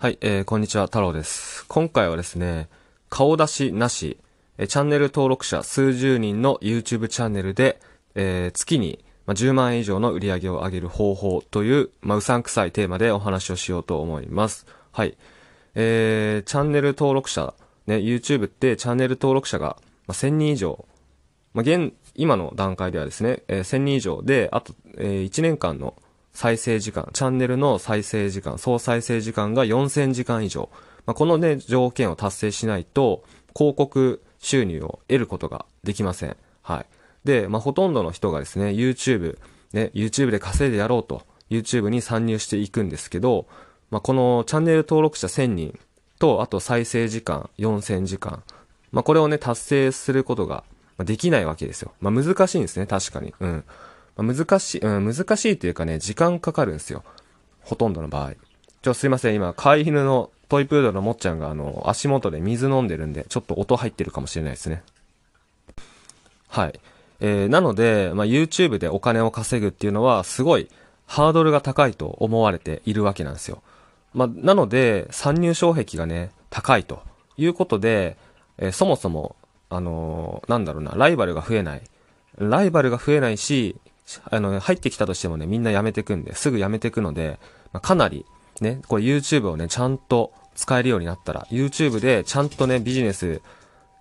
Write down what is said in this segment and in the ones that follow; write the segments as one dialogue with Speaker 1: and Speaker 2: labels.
Speaker 1: はい、えー、こんにちは、太郎です。今回はですね、顔出しなし、えーチャンネル登録者数十人の YouTube チャンネルで、えー月に、ま、10万円以上の売り上げを上げる方法という、ま、うさんくさいテーマでお話をしようと思います。はい。えー、チャンネル登録者、ね、YouTube ってチャンネル登録者が、ま、1000人以上、ま、現、今の段階ではですね、えー1000人以上で、あと、えー1年間の再生時間、チャンネルの再生時間、総再生時間が4000時間以上。まあ、このね、条件を達成しないと、広告収入を得ることができません。はい。で、まあ、ほとんどの人がですね、YouTube、ね、YouTube で稼いでやろうと、YouTube に参入していくんですけど、まあ、このチャンネル登録者1000人と、あと再生時間4000時間。まあ、これをね、達成することができないわけですよ。まあ、難しいんですね、確かに。うん。まあ、難しい、うん、難しいというかね、時間かかるんですよ。ほとんどの場合。ちょ、すいません、今、飼い犬のトイプードルのもっちゃんが、あの、足元で水飲んでるんで、ちょっと音入ってるかもしれないですね。はい。えー、なので、まあ、YouTube でお金を稼ぐっていうのは、すごい、ハードルが高いと思われているわけなんですよ。まあ、なので、参入障壁がね、高いということで、えーそもそも、あのーなんだろうな、ライバルが増えない。ライバルが増えないし、あの、入ってきたとしてもね、みんな辞めてくんで、すぐ辞めてくので、まあ、かなり、ね、これ YouTube をね、ちゃんと使えるようになったら、YouTube でちゃんとね、ビジネス、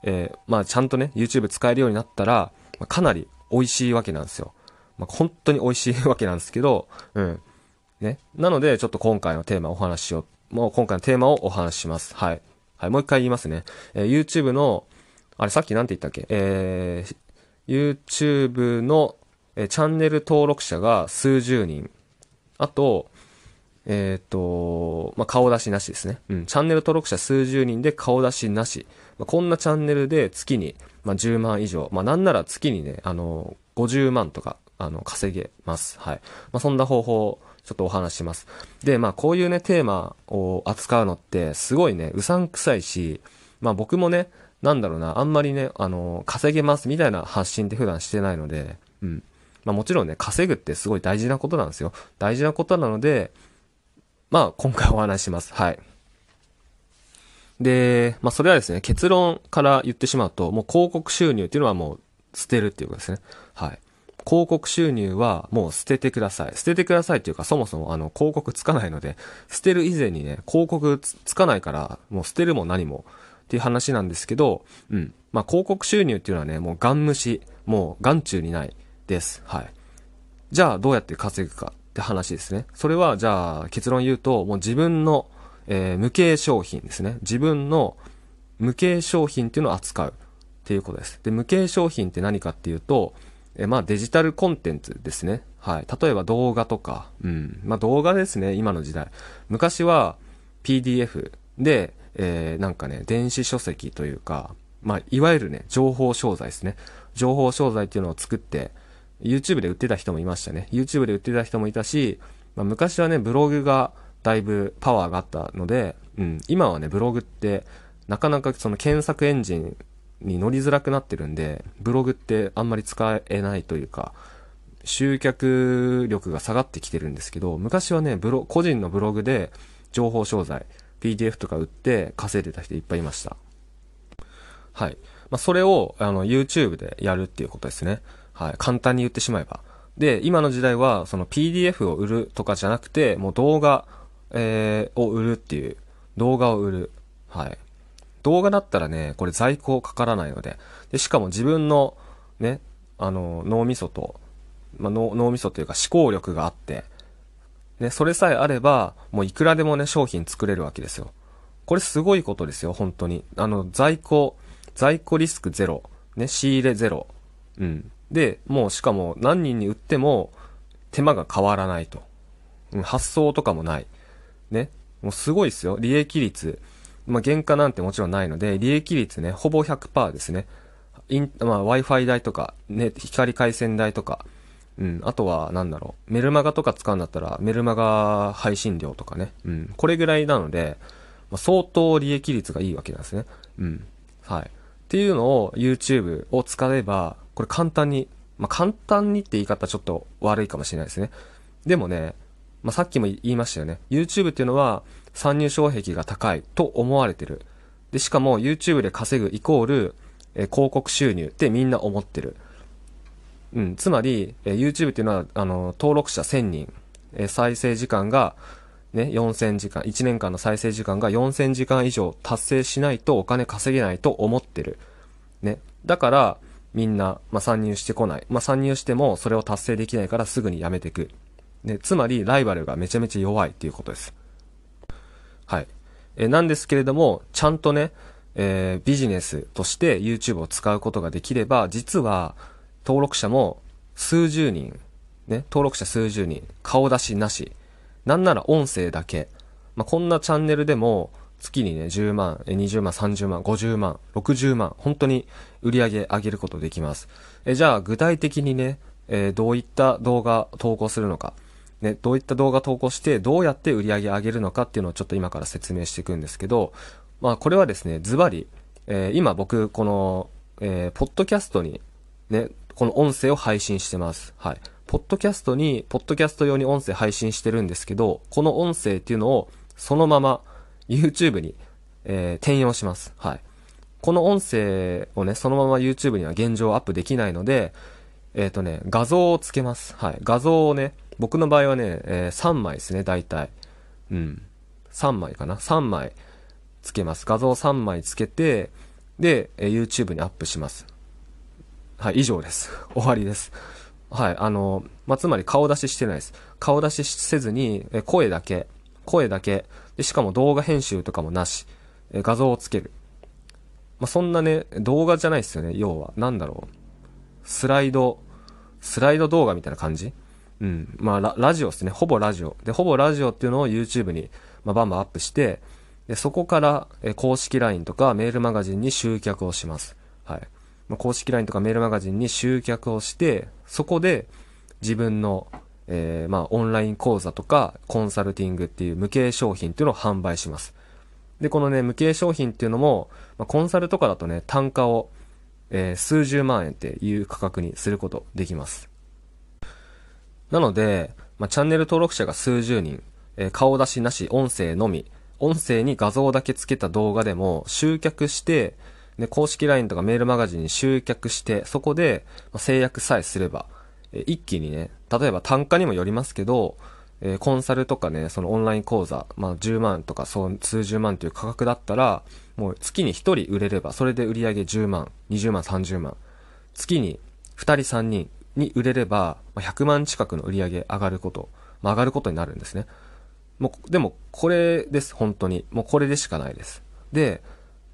Speaker 1: えーまあ、ちゃんとね、YouTube 使えるようになったら、まあ、かなり美味しいわけなんですよ。まあ、本当に美味しいわけなんですけど、うん。ね。なので、ちょっと今回のテーマをお話しよう。もう今回のテーマをお話しします。はい。はい、もう一回言いますね。えー YouTube の、あれさっきなんて言ったっけ？えー YouTube の、えチャンネル登録者が数十人。あと、えっ、と、まあ、顔出しなしですね。うん。チャンネル登録者数十人で顔出しなし。まあ、こんなチャンネルで月に、まあ、10万以上。まあ、なんなら月にね、あの、50万とか、あの、稼げます。はい。まあ、そんな方法ちょっとお話しします。で、まあ、こういうね、テーマを扱うのって、すごいね、うさんくさいし、まあ、僕もね、なんだろうな、あんまりね、あの、稼げますみたいな発信って普段してないので、うん。まあ、もちろんね、稼ぐってすごい大事なことなんですよ。大事なことなので、まあ、今回お話します。はい。で、まあ、それはですね、結論から言ってしまうと、もう広告収入っていうのはもう捨てるっていうことですね。はい。広告収入はもう捨ててください。捨ててくださいっていうか、そもそもあの、広告つかないので、捨てる以前にね、広告つつかないから、もう捨てるも何もっていう話なんですけど、うん。まあ、広告収入っていうのはね、もうガン無視、もう眼中にないです。はい。じゃあ、どうやって稼ぐかって話ですね。それは、じゃあ、結論言うと、もう自分の、えー無形商品ですね。自分の無形商品っていうのを扱うっていうことです。で、無形商品って何かっていうと、えーまあデジタルコンテンツですね。はい。例えば動画とか、うん。まあ動画ですね、今の時代。昔は PDF で、えーなんかね、電子書籍というか、まあいわゆるね、情報商材ですね。情報商材っていうのを作って、YouTube で売ってた人もいましたね。YouTube で売ってた人もいたし、まあ、昔はね、ブログがだいぶパワーがあったので、うん、今はね、ブログって、なかなかその検索エンジンに乗りづらくなってるんで、ブログってあんまり使えないというか、集客力が下がってきてるんですけど、昔はね、ブロ、個人のブログで情報商材、PDF とか売って稼いでた人いっぱいいました。はい。まあ、それを、あの、YouTube でやるっていうことですね。はい。簡単に言ってしまえば。で、今の時代は、その PDF を売るとかじゃなくて、もう動画、えーを売るっていう、動画を売る。はい。動画だったらね、これ在庫かからないので。で、しかも自分の、ね、あの、脳みそと、まあ、脳脳みそというか思考力があって、ね、それさえあれば、もういくらでもね、商品作れるわけですよ。これすごいことですよ、本当に。あの、在庫、在庫リスクゼロ。ね、仕入れゼロ。うん。で、もうしかも何人に売っても手間が変わらないと。発送とかもない。ね。もうすごいですよ。利益率。まあ、原価なんてもちろんないので、利益率ね、ほぼ100%ですね。イン、まあ、Wi-Fi 代とか、ね、光回線代とか、うん、あとは、なんだろう、メルマガとか使うんだったら、メルマガ配信料とかね、うん、これぐらいなので、まあ、相当利益率がいいわけなんですね。うん。はい。っていうのを YouTube を使えば、これ簡単に、まあ、簡単にって言い方ちょっと悪いかもしれないですね。でもね、まあ、さっきも言いましたよね。YouTube っていうのは参入障壁が高いと思われてる。で、しかも YouTube で稼ぐイコール、えー、広告収入ってみんな思ってる。うん、つまり、えー、YouTube っていうのは、あの、登録者1000人、えー、再生時間が、ね、4000時間、1年間の再生時間が4000時間以上達成しないとお金稼げないと思ってる。ね。だから、みんな、まあ、参入してこない。まあ、参入してもそれを達成できないからすぐにやめていく。ね、つまり、ライバルがめちゃめちゃ弱いっていうことです。はい。えなんですけれども、ちゃんとね、えー、ビジネスとして YouTube を使うことができれば、実は、登録者も数十人、ね、登録者数十人、顔出しなし、なんなら音声だけ、まあ、こんなチャンネルでも、月にね、10万、20万、30万、50万、60万、本当に売り上げ上げることできます。えじゃあ、具体的にね、えー、どういった動画投稿するのか、ね、どういった動画投稿して、どうやって売り上げ上げるのかっていうのをちょっと今から説明していくんですけど、まあ、これはですね、ズバリ、えー、今僕、この、えー、ポッドキャストに、ね、この音声を配信してます。はい。ポッドキャストに、ポッドキャスト用に音声配信してるんですけど、この音声っていうのを、そのまま、YouTube に、えー、転用します。はい。この音声をね、そのまま YouTube には現状アップできないので、えっ、ー、とね、画像をつけます。はい。画像をね、僕の場合はね、えー、3枚ですね、大体。うん。3枚かな ?3 枚つけます。画像3枚つけて、で、えー、YouTube にアップします。はい、以上です。終わりです。はい、あの、まあ、つまり顔出ししてないです。顔出しせずに、え声だけ、声だけ、で、しかも動画編集とかもなし、え画像をつける。まあ、そんなね、動画じゃないですよね、要は。なんだろう。スライド、スライド動画みたいな感じ？うん。まあラ、ラジオですね。ほぼラジオ。で、ほぼラジオっていうのを YouTube に、まあ、バンバンアップして、で、そこから、え公式 LINE とかメールマガジンに集客をします。はい。まあ、公式 LINE とかメールマガジンに集客をして、そこで自分のえー、まあ、オンライン講座とか、コンサルティングっていう無形商品っていうのを販売します。で、このね、無形商品っていうのも、まあ、コンサルとかだとね、単価を、えー、数十万円っていう価格にすることできます。なので、まあ、チャンネル登録者が数十人、えー、顔出しなし、音声のみ、音声に画像だけ付けた動画でも集客して、で、公式 LINE とかメールマガジンに集客して、そこで、ま制約さえすれば、一気にね、例えば単価にもよりますけど、えー、コンサルとかね、そのオンライン講座、まあ10万とかそう数十万という価格だったら、もう月に1人売れれば、それで売り上げ10万、20万、30万。月に2人3人に売れれば、100万近くの売り上げ上がること、まあ、上がることになるんですね。もう、でもこれです、本当に。もうこれでしかないです。で、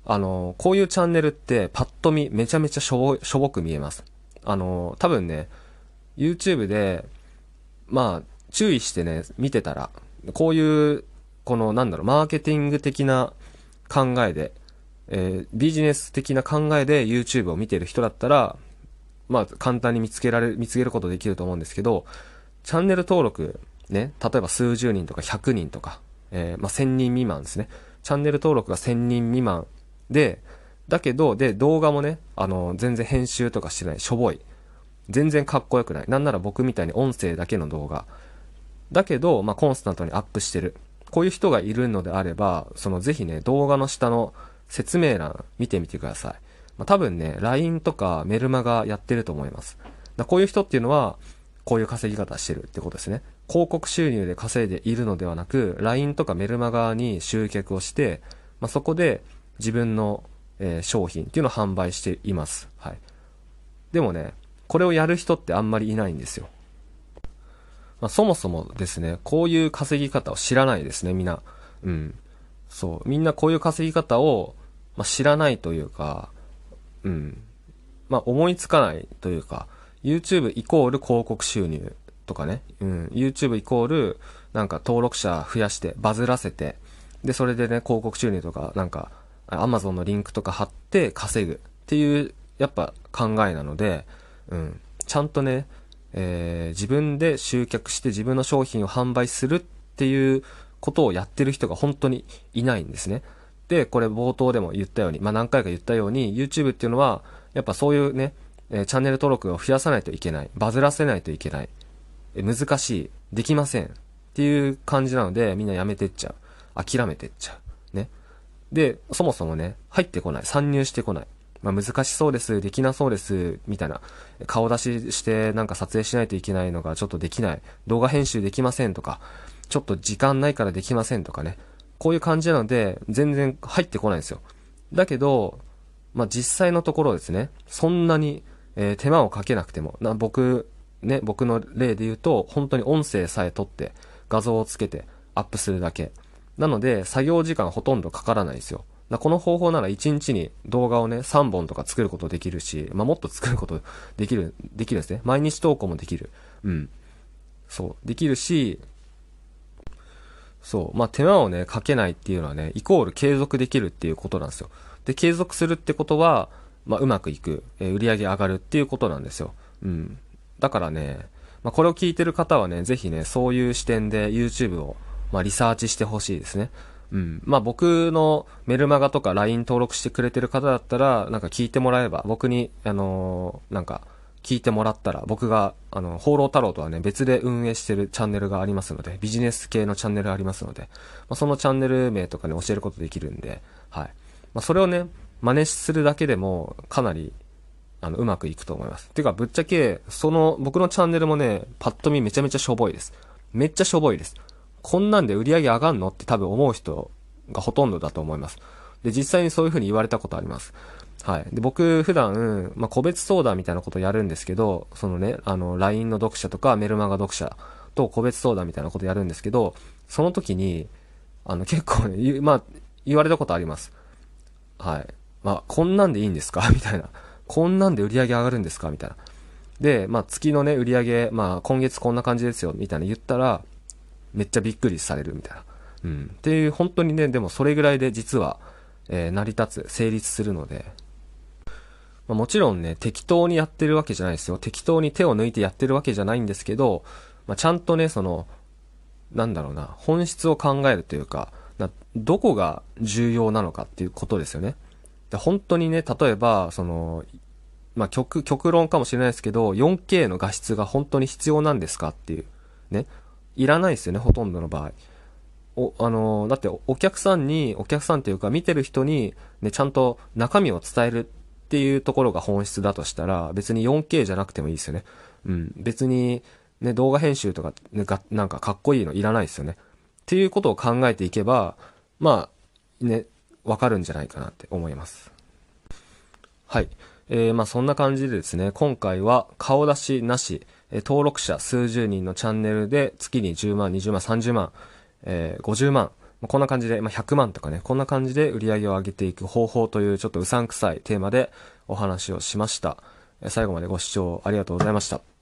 Speaker 1: あの、こういうチャンネルってパッと見めちゃめちゃしょぼ、しょぼく見えます。あの、多分ね、YouTube で、まあ、注意してね、見てたら、こういう、この、なんだろう、マーケティング的な考えで、えー、ビジネス的な考えで YouTube を見てる人だったら、まあ、簡単に見つけられ、見つけることできると思うんですけど、チャンネル登録、ね、例えば数十人とか100人とか、えー、まあ、1000人未満ですね。チャンネル登録が1000人未満で、だけど、で、動画もね、あの、全然編集とかしてない、しょぼい。全然かっこよくない。なんなら僕みたいに音声だけの動画。だけど、まあ、コンスタントにアップしてる。こういう人がいるのであれば、そのぜひね、動画の下の説明欄見てみてください。まあ、多分ね、LINE とかメルマガやってると思います。だこういう人っていうのは、こういう稼ぎ方してるってことですね。広告収入で稼いでいるのではなく、LINE とかメルマガに集客をして、まあ、そこで自分の、えー、商品っていうのを販売しています。はい。でもね、これをやる人ってあんまりいないんですよ。まあ、そもそもですね、こういう稼ぎ方を知らないですね、みんな。うん。そう。みんなこういう稼ぎ方を、まあ、知らないというか、うん。まあ、思いつかないというか、YouTube イコール広告収入とかね、うん。YouTube イコール、なんか登録者増やして、バズらせて、で、それでね、広告収入とか、なんか、Amazon のリンクとか貼って稼ぐっていう、やっぱ考えなので、うん。ちゃんとね、えー、自分で集客して自分の商品を販売するっていうことをやってる人が本当にいないんですね。で、これ冒頭でも言ったように、まあ、何回か言ったように、YouTube っていうのは、やっぱそういうね、えー、チャンネル登録を増やさないといけない。バズらせないといけない。えー、難しい。できません。っていう感じなので、みんなやめてっちゃう。諦めてっちゃう。ね。で、そもそもね、入ってこない。参入してこない。まあ、難しそうです、できなそうです、みたいな。顔出ししてなんか撮影しないといけないのがちょっとできない。動画編集できませんとか、ちょっと時間ないからできませんとかね。こういう感じなので、全然入ってこないんですよ。だけど、まあ、実際のところですね、そんなに、えー、手間をかけなくても、な、僕、ね、僕の例で言うと、本当に音声さえ撮って、画像をつけて、アップするだけ。なので、作業時間ほとんどかからないんですよ。この方法なら1日に動画をね、3本とか作ることできるし、まあ、もっと作ることできる、できるんですね。毎日投稿もできる。うん。そう。できるし、そう。まあ、手間をね、かけないっていうのはね、イコール継続できるっていうことなんですよ。で、継続するってことは、まあ、うまくいく、えー、売り上げ上がるっていうことなんですよ。うん。だからね、まあ、これを聞いてる方はね、ぜひね、そういう視点で YouTube を、まあ、リサーチしてほしいですね。うん。まあ、僕のメルマガとか LINE 登録してくれてる方だったら、なんか聞いてもらえば、僕に、あのー、なんか、聞いてもらったら、僕が、あの、放浪太郎とはね、別で運営してるチャンネルがありますので、ビジネス系のチャンネルありますので、まあ、そのチャンネル名とかね、教えることできるんで、はい。まあ、それをね、真似するだけでも、かなり、あの、うまくいくと思います。てか、ぶっちゃけ、その、僕のチャンネルもね、パッと見めちゃめちゃしょぼいです。めっちゃしょぼいです。こんなんで売り上げ上がんの？って多分思う人がほとんどだと思います。で、実際にそういう風に言われたことあります。はい。で、僕、普段、まあ、個別相談みたいなことやるんですけど、そのね、あの、LINE の読者とかメルマガ読者と個別相談みたいなことやるんですけど、その時に、あの、結構ね、まあ、言われたことあります。はい。まあ、こんなんでいいんですか？みたいな。こんなんで売り上げ上がるんですか？みたいな。で、まあ、月のね、売り上げ、まあ、今月こんな感じですよ、みたいな言ったら、めっちゃびっくりされるみたいな。うん。っていう、本当にね、でもそれぐらいで実は、えー、成り立つ、成立するので、まあ、もちろんね、適当にやってるわけじゃないですよ。適当に手を抜いてやってるわけじゃないんですけど、まあ、ちゃんとね、その、なんだろうな、本質を考えるというか、などこが重要なのかっていうことですよね。で本当にね、例えば、その、まあ、極、極論かもしれないですけど、4K の画質が本当に必要なんですかっていう。ね。いらないですよね、ほとんどの場合。お、あのだってお客さんに、お客さんっていうか見てる人に、ね、ちゃんと中身を伝えるっていうところが本質だとしたら、別に 4K じゃなくてもいいですよね。うん。別に、ね、動画編集とか、ね、が、なんかかっこいいのいらないですよね。っていうことを考えていけば、まあ、ね、わかるんじゃないかなって思います。はい。えー、まあそんな感じでですね、今回は顔出しなし、え登録者数十人のチャンネルで月に10万、20万、30万、えー、50万、こんな感じで、まあ、100万とかね、こんな感じで売り上げを上げていく方法というちょっとうさんくさいテーマでお話をしました。最後までご視聴ありがとうございました。